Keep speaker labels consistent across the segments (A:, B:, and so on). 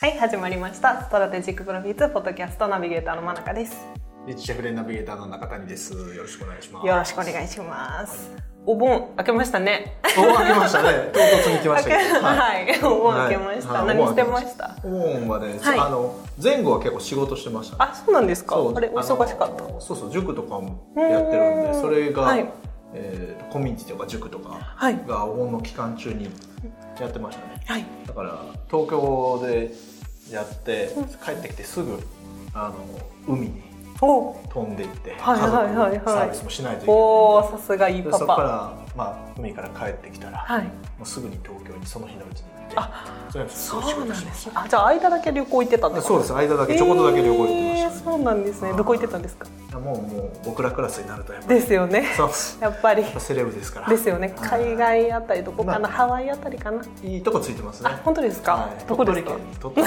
A: はい、始まりました。 Strategic Profits ポッドキャストナビゲーターの真中です。
B: Rich Schefren ナビゲーターの中谷です。よろしくお願いします。
A: よろしくお願いします。お盆明けましたね。
B: お明けましたね。唐突に来ましたけど。
A: はい、お盆明けました。
B: はい
A: 何してました？
B: お盆はね、
A: はい
B: あの前後は結構仕事してました、ね。
A: あ、そうなんですか？あれ、お忙しかった？
B: のそうそう塾とかもやってるんで、
A: うん
B: それが、
A: はい
B: えーとコミュニティとか塾とか
A: はい
B: がお盆の期間中にやってましたね。
A: はい。
B: だから東京でやって帰ってきてすぐあの海に
A: お、
B: 飛んでいって、
A: はいはいはいはい
B: サービスもしないといけない。
A: おー、さすがいい
B: で
A: パパ。
B: そこから、まあ、海から帰ってきたら、
A: はい。
B: もうすぐに東京にその日のうちに行って
A: あ、
B: そ
A: うなんで
B: すし。
A: あ、じゃあ間だけ旅行行ってたんですか？
B: そうです間だけちょこっとだけ旅行行ってました、
A: えーそうなんですね。どこ行ってたんですか？
B: もうもう僕らクラスになるとやっぱり
A: ですよね。
B: そう
A: やっぱり
B: セレブですから
A: ですよね。
B: はい
A: 海外あたりどこかな、
B: まあ
A: ハワイあたりかな？
B: いいとこついてますね
A: あ、本当ですか？
B: はい
A: どこですか？
B: 鳥取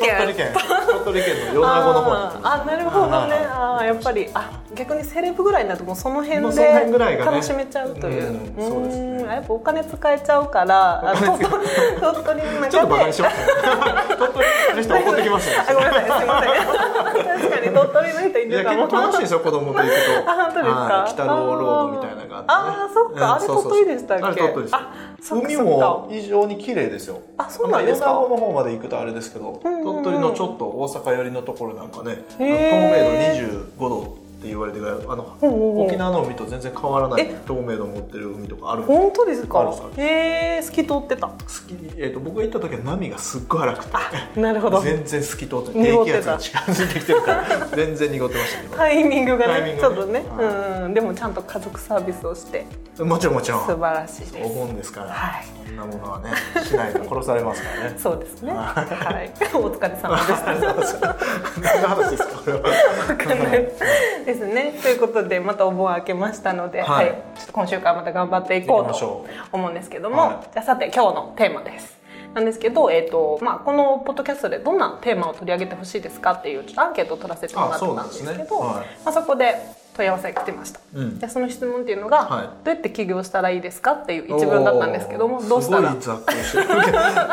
B: 県
A: 鳥取県？
B: 鳥取県の米子の方
A: あなるほどね
B: はい
A: あーやっぱりあ逆にセレブぐらいになるともうその辺
B: もぐらい
A: で
B: がね
A: 楽しめちゃうという。
B: うんそうですね。
A: ん。やっぱお金使えちゃうから鳥鳥取の中で
B: ちょっとバカにしましたね鳥取の人怒ってきましたね
A: あごめんなさい。すいません。確かに鳥取の人いるかも
B: 結構楽しいですよ子供と行くと。
A: あ本当ですか？
B: はい。北ロードみたいなのがあって、ね、
A: あーそっか。あれ鳥取でしたっけ？
B: あれ鳥取です。海も非常に綺麗ですよ。
A: あそうなんですか？
B: まあ米子の方まで行くとあれですけど、
A: うんうんうん。
B: 鳥取のちょっと大阪寄りのところなんかね透明度25度って言われてあの、
A: うんうんう。ん
B: 沖縄の海と全然変わらない
A: え？
B: 透明度を持ってる海とかある
A: 本当ですか？へえ透き通ってた。
B: 好きえー、と僕が行った時は波がすっごい荒くて。
A: なるほど。
B: 全然透き通って低気圧が近づいてきてるから 全然濁ってましたけど、
A: タイミングがね
B: ね。
A: ちょっとね、
B: は
A: うん。でもちゃんと家族サービスをして。
B: もちろん。もちろん
A: 素晴らしいです。
B: お盆ですから、
A: はい。
B: そんなものはねしないと殺されますからね。
A: そうですね。
B: は
A: はい。お疲れ様でした。
B: 何の話ですかこれは。
A: わかんないですね。ということでまたお盆明けましたので、は、
B: はい。い
A: ちょっと今週からまた頑張っていこうと思うんですけども、
B: はい。
A: じゃあさて今日のテーマです。なんですけど、えっ、とまあこのポッドキャストでどんなテーマを取り上げてほしいですかっていうちょっとアンケートを取らせてもらってたんですけど、まあそこで問い合わせが来てました。
B: うん。
A: でその質問っていうのが、
B: はい。
A: どうやって起業したらいいですか？っていう一文だったんですけども、どうしたら？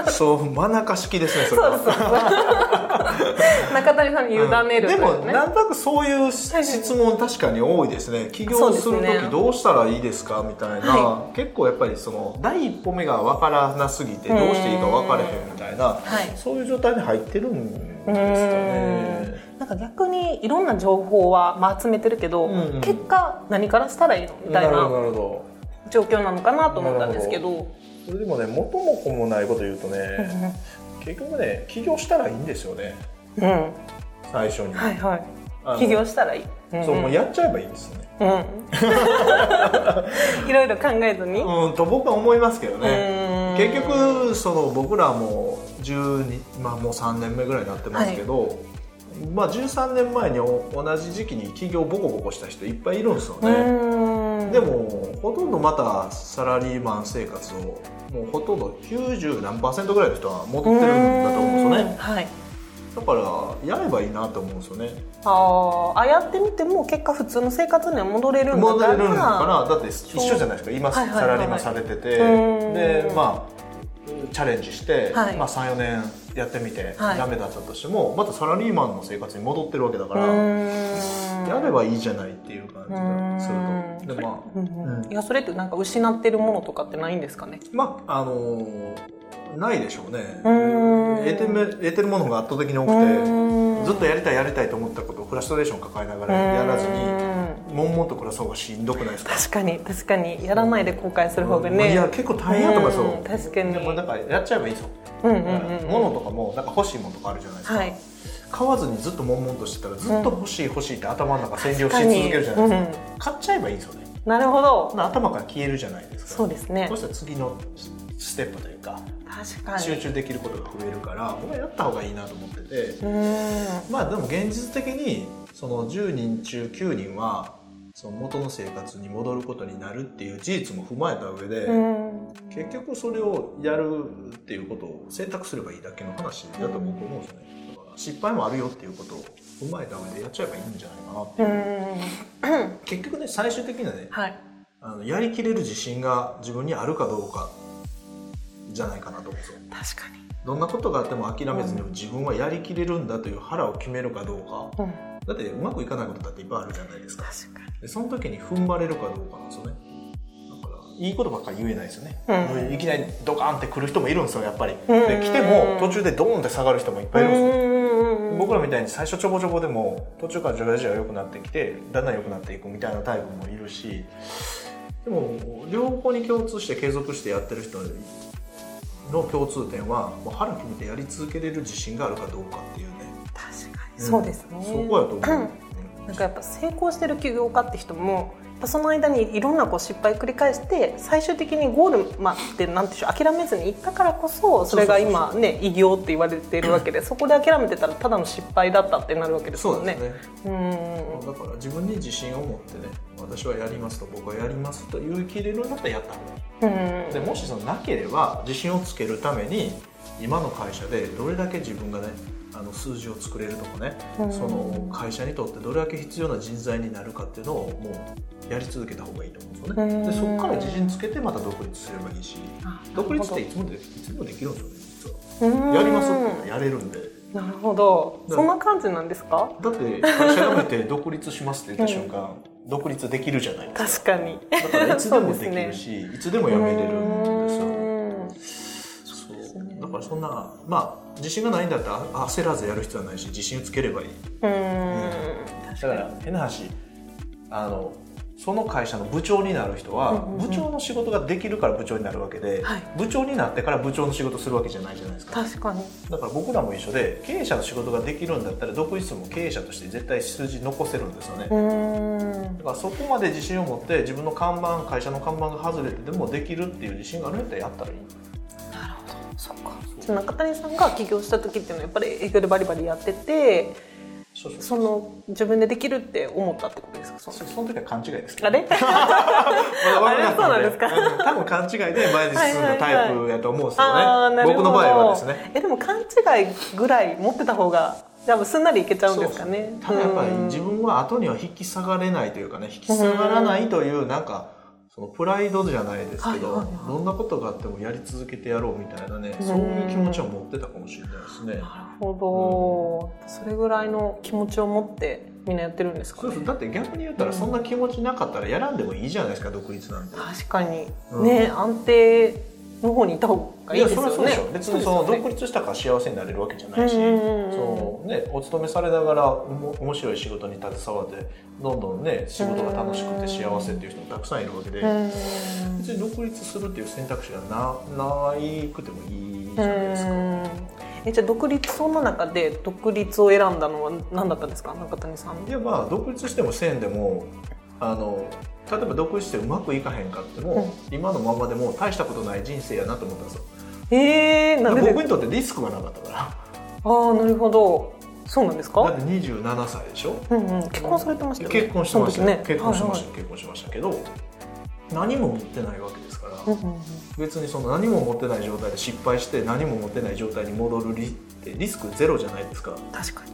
B: そう真中式ですねそれは。
A: そうそう。中谷さんに委ねると
B: でも
A: いうね。
B: なんとなくそういう質問確かに多いですね。起業する時どうしたらいいですか？みたいな、
A: は
B: 結構やっぱりその第一歩目が分からなすぎてどうしていいか分からへんみたいな、
A: はい。
B: そういう状態に入ってるんですかね
A: なんか逆にいろんな情報は、まあ、集めてるけど、
B: うんうん。
A: 結果何からしたらいいのみたい
B: な
A: 状況なのかなと思ったんですけど。
B: ど。それでもね元も子もないこと言うとね 結局ね起業したらいいんですよね
A: うん、うん。
B: 最初に、
A: はいはい。起業したらいい、うん
B: そうもうやっちゃえばいいんですよね。
A: うん。いろいろ考えずに、
B: うんと僕は思いますけどね。
A: うん。
B: 結局その僕らも12、まあ、もう3年目ぐらいになってますけど、まあ、13年前にお同じ時期に起業ボコボコした人いっぱいいるんですよ
A: う
B: ね、
A: ん。
B: でもほとんどまたサラリーマン生活をもうほとんど90何パーセントぐらいの人は戻ってるんだと思うんですよね。
A: はい。
B: だからやればいいなと思うんですよね。
A: あー。あやってみても結果普通の生活には戻れるんだ
B: 戻
A: から。
B: れるのかな。だって一緒じゃないですか。今サラリーマンされてて。
A: うん。
B: でまあチャレンジして、
A: はい。
B: まあ、34年やってみて、
A: はい。
B: ダメだったとしてもまたサラリーマンの生活に戻ってるわけだから、
A: うん。
B: やればいいじゃないっていう感じがすると。でまあ、
A: うん
B: うん。
A: いやそれってなんか失ってるものとかってないんですかね？
B: まああのーないでしょうね。
A: うん。
B: 得てめ得てるものが圧倒的に多く
A: うん。
B: てずっとやりたいやりたいと思ったことをフラストレーション抱えながらやらずに悶々と暮らす方がしんどくないですか？
A: 確かに確かに。やらないで後悔する方が
B: うん。
A: ね
B: いや結構大変やと思いますよ
A: うん確かに。
B: でもなんかやっちゃえばいいですよ
A: うんうんうん。うん
B: 物とかもなんか欲しいものとかあるじゃないですか、
A: はい。
B: 買わずにずっと悶々としてたらずっと欲しい欲しいって頭の中占領し続けるじゃないですか、買っちゃえばいいんですよね。
A: なるほど。
B: 頭から消えるじゃないですか。
A: そうですね。
B: そしたら次のステップというか
A: 確かに。
B: 集中できることが増えるから僕はやった方がいいなと思ってて。
A: うん。
B: まあでも現実的にその10人中9人はその元の生活に戻ることになるっていう事実も踏まえた上で、
A: うん。
B: 結局それをやるっていうことを選択すればいいだけの話だと僕思うんですよね。だから失敗もあるよっていうことを踏まえた上でやっちゃえばいいんじゃないかなっていう、
A: うん。
B: 結局ね最終的にはね
A: はい。
B: あのやりきれる自信が自分にあるかどうかじゃないかなと思うんですよ。
A: 確かに。
B: どんなことがあっても諦めずに自分はやりきれるんだという腹を決めるかどうか、
A: うん
B: だってうまくいかないことだっていっぱいあるじゃないですか。でその時に踏ん張れるかどうかなんですよね。だからいいことばっかり言えないですよね、
A: うん。
B: いきなりドカーンって来る人もいるんですよやっぱり、
A: うん。
B: で来ても途中でドーンって下がる人もいっぱいいるんですよ、
A: うん。
B: 僕らみたいに最初ちょこちょこでも途中からじわじわ良くなってきてだんだん良くなっていくみたいなタイプもいるし。でも両方に共通して継続してやってる人の共通点はもう腹決めてやり続けれる自信があるかどうかっていう
A: そうですね、
B: そこやと思う、
A: なんかやっぱ成功してる起業家って人もやっぱその間にいろんなこう失敗繰り返して最終的にゴールまでなんてょう諦めずにいったからこそそれが今ね偉業って言われているわけで そこで諦めてたらただの失敗だったってなるわけです
B: そうです
A: もんね。
B: ね
A: うん。
B: だから自分に自信を持ってね私はやりますと僕はやりますと言い切れるんだったらやった方がでもしそのなければ自信をつけるために今の会社でどれだけ自分がねあの数字を作れるとかね、
A: うん。
B: その会社にとってどれだけ必要な人材になるかっていうのをもうやり続けた方がいいと思うんですよね、
A: うん。
B: でそこから自信つけてまた独立すればいいし
A: あ
B: 独立っていつもでいつでもできるんですよね実は。
A: うん。
B: やりますってやれるんで。
A: なるほど。
B: だ
A: そんな感じなんですか？
B: だって会社辞めて独立しますって言った瞬間、独立できるじゃないですか。
A: 確かに。
B: だからいつでもできる
A: すね。
B: し、いつでも辞めれるだからそんなまあ自信がないんだったらあ焦らずやる必要はないし自信をつければいい。
A: うん。
B: だから変な話あのその会社の部長になる人は、部長の仕事ができるから部長になるわけで、
A: はい。
B: 部長になってから部長の仕事するわけじゃないじゃないですか。
A: 確かに。
B: だから僕らも一緒で経営者の仕事ができるんだったら独立も経営者として絶対数字残せるんですよね、
A: うん。
B: だからそこまで自信を持って自分の看板会社の看板が外れてでもできるっていう自信があるんやったらやったらいい
A: そっか。じゃあ中谷さんが起業した時っていうのはやっぱり営業でバリバリやってて
B: そ
A: の自分でできるって思ったってことですか？その
B: そその時は勘違いですけど
A: あれ？
B: まだ若かった
A: あれ？そうなんですか？
B: うん。多分勘違いで前に進んだタイプやと思うんですよね、
A: あーなるほど。
B: 僕の場合はですね。
A: えでも勘違いぐらい持ってた方が多分すんなりいけちゃうんですかね？
B: ただやっぱり自分は後には引き下がれないというかね引き下がらないというなんかそのプライドじゃないですけど、
A: はいはいはい。
B: どんなことがあってもやり続けてやろうみたいなね、
A: うん
B: そういう気持ちを持ってたかもしれないですね。
A: なるほど、それぐらいの気持ちを持ってみんなやってるんですかね。
B: そうだって逆に言ったらそんな気持ちなかったらやらんでもいいじゃないですか独立なんて。
A: 確かに、
B: うん。
A: ね安定の方にいた方がいいですよね。
B: そそ別にその独立したから幸せになれるわけじゃないし、そのね、お勤めされながらおも面白い仕事に携わってどんどんね仕事が楽しくて幸せっていう人もたくさんいるわけで、
A: うん。
B: 別に独立するっていう選択肢がなないくてもいいじゃないですか。
A: うん。えじゃあ独立その中で独立を選んだのは何だったんですか？中谷さん。
B: いやまあ独立してもせんでもあの例えば独立してうまくいかへんかっても、今のままでも大したことない人生やなと思ったんですよ。
A: えー、なんで
B: 僕にとってリスクがなかったから。
A: ああなるほど。そうなんですか？
B: だって27歳でしょ？
A: うんうん。結婚されてましたよね。
B: 結婚してました
A: ね。
B: 結婚しました
A: は
B: よ、結婚しましたけど何も持ってないわけですから、
A: いはいうんうんうん。
B: 別にその何も持ってない状態で失敗して何も持ってない状態に戻るリってリスクゼロじゃないですか。
A: 確かに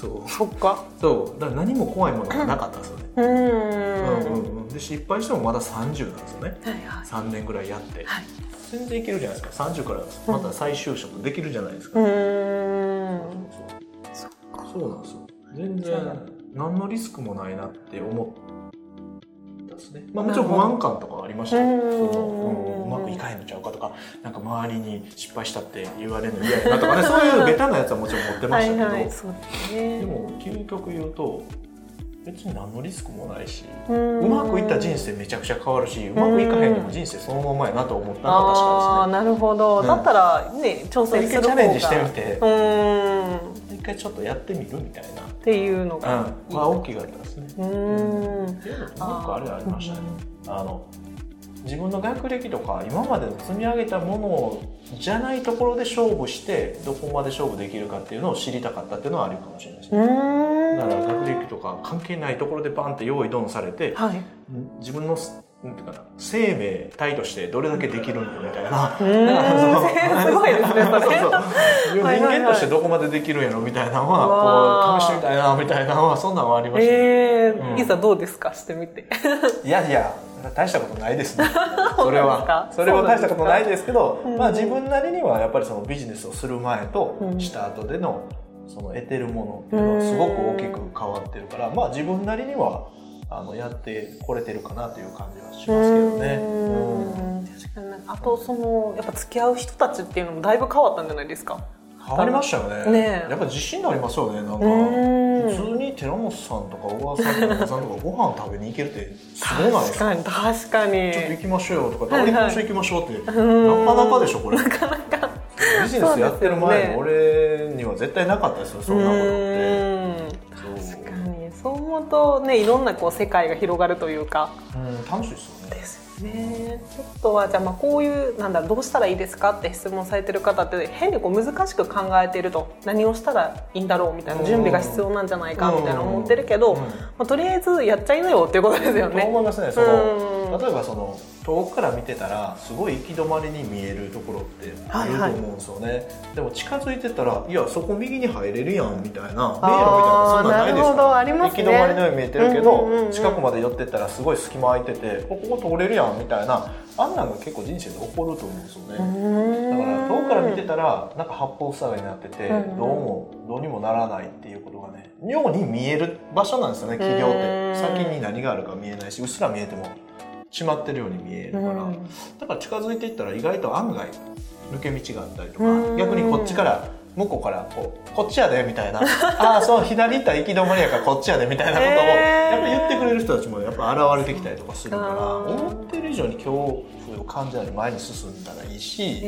B: そう。
A: そっか。
B: そう。だから何も怖いものがなかったんですよね、
A: うーん。
B: うんうんうん、で失敗してもまだ30なんですよね。
A: はいはい。
B: 3年ぐらいやって。
A: はい。
B: 全然いけるじゃないですか。30からまた再就職できるじゃないですか、
A: うーん。そっか
B: そうなんですよ。全然何のリスクもないなって思ったですね、まあ、もちろん不安感とかありましたよ。
A: うん
B: その、うんうまくいかへんのちゃうかとかなんか周りに失敗したって言われるの嫌やなとかね そういうベタなやつはもちろん持ってま
A: はい
B: したけど、
A: ですね。
B: でも究極言うと別に何のリスクもないし
A: う
B: うまくいった人生めちゃくちゃ変わるしうまくいかへんでも人生そのままやなと思ったのは確か
A: ああなるほど、
B: うん
A: だったらね挑戦する方が
B: チャレンジしてみて一回ちょっとやってみるみたいな。
A: ていうのが
B: うん、まあ大きかったですね。
A: うーん。
B: っていうのともう一個あれありましたね。あの自分の学歴とか今までの積み上げたものじゃないところで勝負してどこまで勝負できるかっていうのを知りたかったっていうのはあるかもしれないです
A: う
B: ね。だから学歴とか関係ないところでバンって用意ドンされて
A: はい。
B: 自分のなんていうかな生命体としてどれだけできるんだみたいな。
A: すごいですねそれ
B: そうそう人間としてどこまでできるんやろみたいなのはこう試してみたいなみたいなのはそんなんはありました。ね。
A: えー
B: うん。
A: いざどうですか？してみて。
B: いやいや大したことないですね。それは。それは大したことないですけど、まあ、自分なりにはやっぱりそのビジネスをする前とした後でのその得てるものっていうのはすごく大きく変わってるからまあ自分なりにはあのやってこれてるかなという感じはしますけどね。うん。
A: 確かにあとそのやっぱ付き合う人たちっていうのもだいぶ変わったんじゃないですか？
B: 変わりましたよね。ねやっぱ自信になりますよね。なんか普通に寺本さんとか小川さんとかさんとかご飯食べに行けるってすごいないですか？
A: 確かに確かに。
B: ちょっと行きましょうよとか、はいはい、行きましょうってなかなかでしょこれ。
A: なかなか。
B: ビジネスやってる前の俺には絶対なかったですよそんなことって
A: そう思うとねいろんなこう世界が広がるというか。
B: うん楽しいですよね。
A: ですね、ちょっとはじゃあまあこういうなんだどうしたらいいですかって質問されてる方って変にこう難しく考えていると何をしたらいいんだろうみたいな準備が必要なんじゃないかみたいな思ってるけど、まあ、とりあえずやっちゃいなよっていうことですよね。
B: 思いますね。その、例えばその遠くから見てたらすごい行き止まりに見えるところってあると思うんですよね、はいはい、でも近づいてたらいやそこ右に入れるやんみたいな迷路みたいなそんなないですか、ね、行き止まりのように見えてるけど、うんうんうんうん、近くまで寄ってったらすごい隙間空いててここ通れるやんみたいなあんなんが結構人生で起こると思うんですよね。だから遠くから見てたらなんか八方塞がりになってて、どうもどうにもならないっていうことがね妙に見える場所なんですよね企業って。先に何があるか見えないしうっすら見えてもしまってるように見えるから、だから近づいていったら意外と案外抜け道があったりとか、逆にこっちから向こうからこうこっちやでみたいな。ああそう左行ったら行き止まりやからこっちやでみたいなことをやっぱ言ってくれる人たちもやっぱ現れてきたりとかするから思ってる以上に恐怖を感じないで前に進んだらいいし、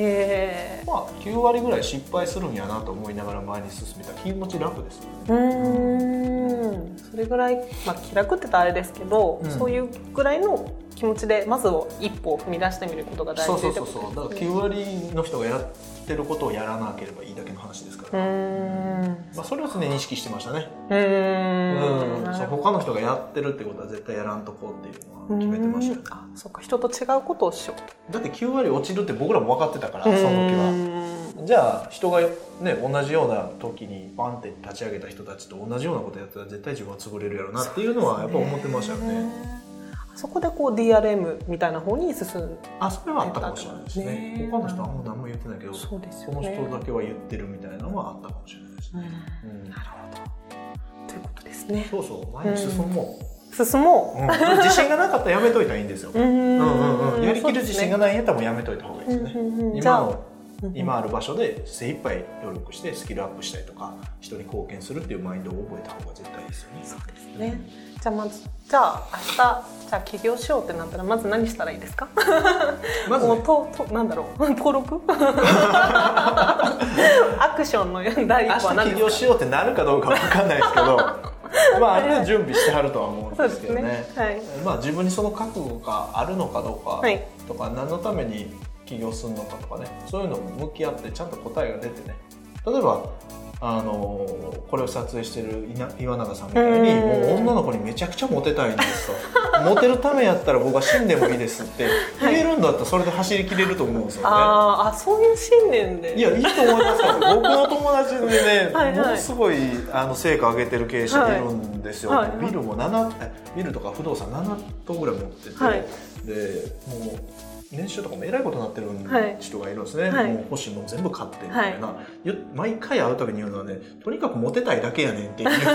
B: まあ9割ぐらい失敗するんやなと思いながら前に進めたら気持ち楽ですよね。
A: うん。それぐらい、まあ、気楽って言ったらあれですけど、うん、そういうぐらいの気持ちでまず一歩踏み出してみることが大事
B: そうそうそうそう。だから9割の人がやってることをやらなければいいだけの話ですから。まあ、それを常に意識してましたね。うん。うんそう他の人がやってるってことは絶対やらんとこうっていうのは決めてましたよ、
A: あそうか。人と違うことをしよ
B: う。だって9割落ちるって僕らも分かってたからその時は。じゃあ人がね同じような時にバンって立ち上げた人たちと同じようなことやったら絶対自分は潰れるやろうなっていうのはやっぱ思ってましたよね
A: そこでこう DRM みたいな方に進ん
B: あそれはあったかもしれないですね。他の人はあんま何も言ってないけどそうです、ね、この人だけは言ってるみたいなのはあったかもしれないですね、
A: うん、なるほど。ということですね。
B: そうそう前に進も
A: う、うん、進も
B: う、うん、自信がなかったらやめといたらいいんですよ。うんうんうんやりきる自信がないんやったらもうやめといた方がいいですね、今の今ある場所で精一杯努力してスキルアップしたりとか人に貢献するっていうマインドを覚えた方が絶対いいですよね。
A: そうですね。じゃあまずじゃあ明日じゃあ起業しようってなったらまず何したらいいですか？まず、ね、ととなんだろう 登録？アクションの第一歩は
B: 何ですか？起業しようってなるかどうかわかんないですけど。まあ、ある程度準備してはるとは思うんですけどね、ねはい、まあ、自分にその覚悟があるのかどうかとか、はい、何のために起業するのかとかねそういうのも向き合ってちゃんと答えが出てね。例えばあのこれを撮影してる岩永さんみたいにもう女の子にめちゃくちゃモテたいんですと。モテるためやったら僕は死んでもいいですって言えるんだったらそれで走りきれると思うんですよね、
A: ああそういう信念で。
B: いやいいと思いますよ。僕の友達でねはい、ものすごいあの成果上げてる経営者いるんですよ、はいはい、ビルも7ビルとか不動産7棟ぐらい持ってて、はい、でもう年収とかもえらいことになってる人がいるんですね、はい、もう欲しいもん全部買ってみたいな、はい、毎回会うたびに言うのはねとにかくモテたいだけやねんって 言って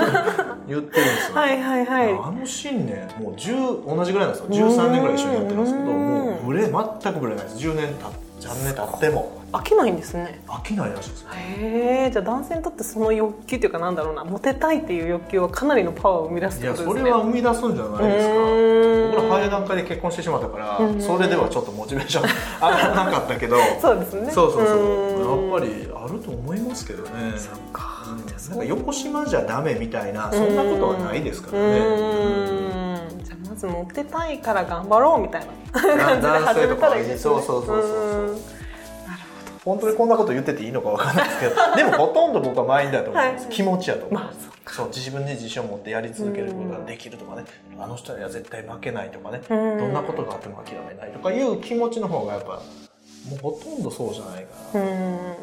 B: るんですよ。
A: はいはいはい。
B: あの信念もう10同じぐらいなんですよ。13年ぐらい一緒にやってるんですけどもうブレ全くブレないです。10年た3年経っても
A: 飽きないんですね。
B: 飽きないらしいです
A: へえじゃあ男性にとってその欲求っていうかなんだろうな。モテたいっていう欲求はかなりのパワーを生み出すってことですね。
B: いやそれは生み出すんじゃないですか。僕ら早い段階で結婚してしまったからそれではちょっとモチベーション 上がらなかったけど。
A: そうですね。
B: そうそうそうやっぱりあると思いますけどね。そっか、うん、なんか横島じゃダメみたいなそんなことはないですからね。
A: じゃあまずモテたいから頑張ろうみたいな感じで始めたらいいですね。
B: そうそうそうそう本当にこんなこと言ってていいのか分かんないですけどでもほとんど僕はマインドだと思います、はい、気持ちやと思います、まあ、そう自分で自信を持ってやり続けることができるとかねあの人には絶対負けないとかねどんなことがあっても諦めないとかいう気持ちの方がやっぱもうほとんどそうじゃないかな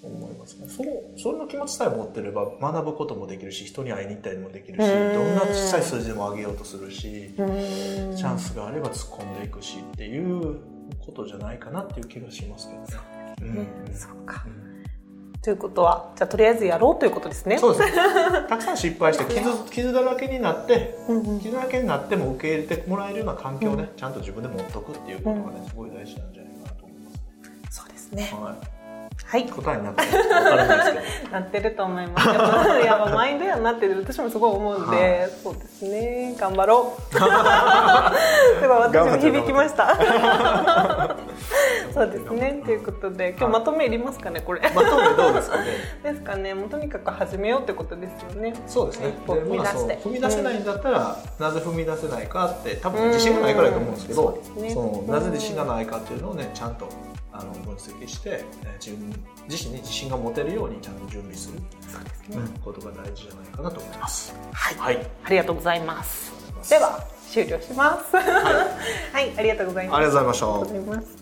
B: と思いますね。そそのその気持ちさえ持ってれば学ぶこともできるし人に会いに行ったりもできるし
A: うん。
B: どんな小さい数字でも上げようとするしチャンスがあれば突っ込んでいくしっていうことじゃないかなっていう気がしますけどね。うん
A: そうか。
B: うん
A: ということはじゃあとりあえずやろうということですね。
B: そうです。ね。たくさん失敗して傷傷だらけになって傷だらけになっても受け入れてもらえるような環境をね、ちゃんと自分で持っとくっていうことがねすごい大事なんじゃないかなと思いま
A: そうですね。
B: す。はい。
A: はい。
B: 答えになってる。かないですけど。
A: なってると思います。やっぱやっぱマインドやなって私もすごい思うんで、
B: は
A: そうですね。頑張ろう。すごい私も響きました。そうですね。ということで今日まとめいりますかねこれ。
B: まとめどうですかね？
A: ですかね。もうとにかく始めようってことですよね。
B: そうですね。
A: 踏み出して。
B: まあ踏み出せないんだったら、なぜ踏み出せないかって多分自信がないからだと思うんですけど、
A: うんそうですね。
B: そのなぜ自信がないかっていうのをねちゃんとあの分析して、えー自分自身に自信が持てるようにちゃんと準備する、
A: そうですね、
B: ことが大事じゃないかなと思います。
A: はい。
B: はい。
A: ありがとうございます。では終了します。はい、ありがとうございます。
B: ありがとうございました。
A: ありがとうございます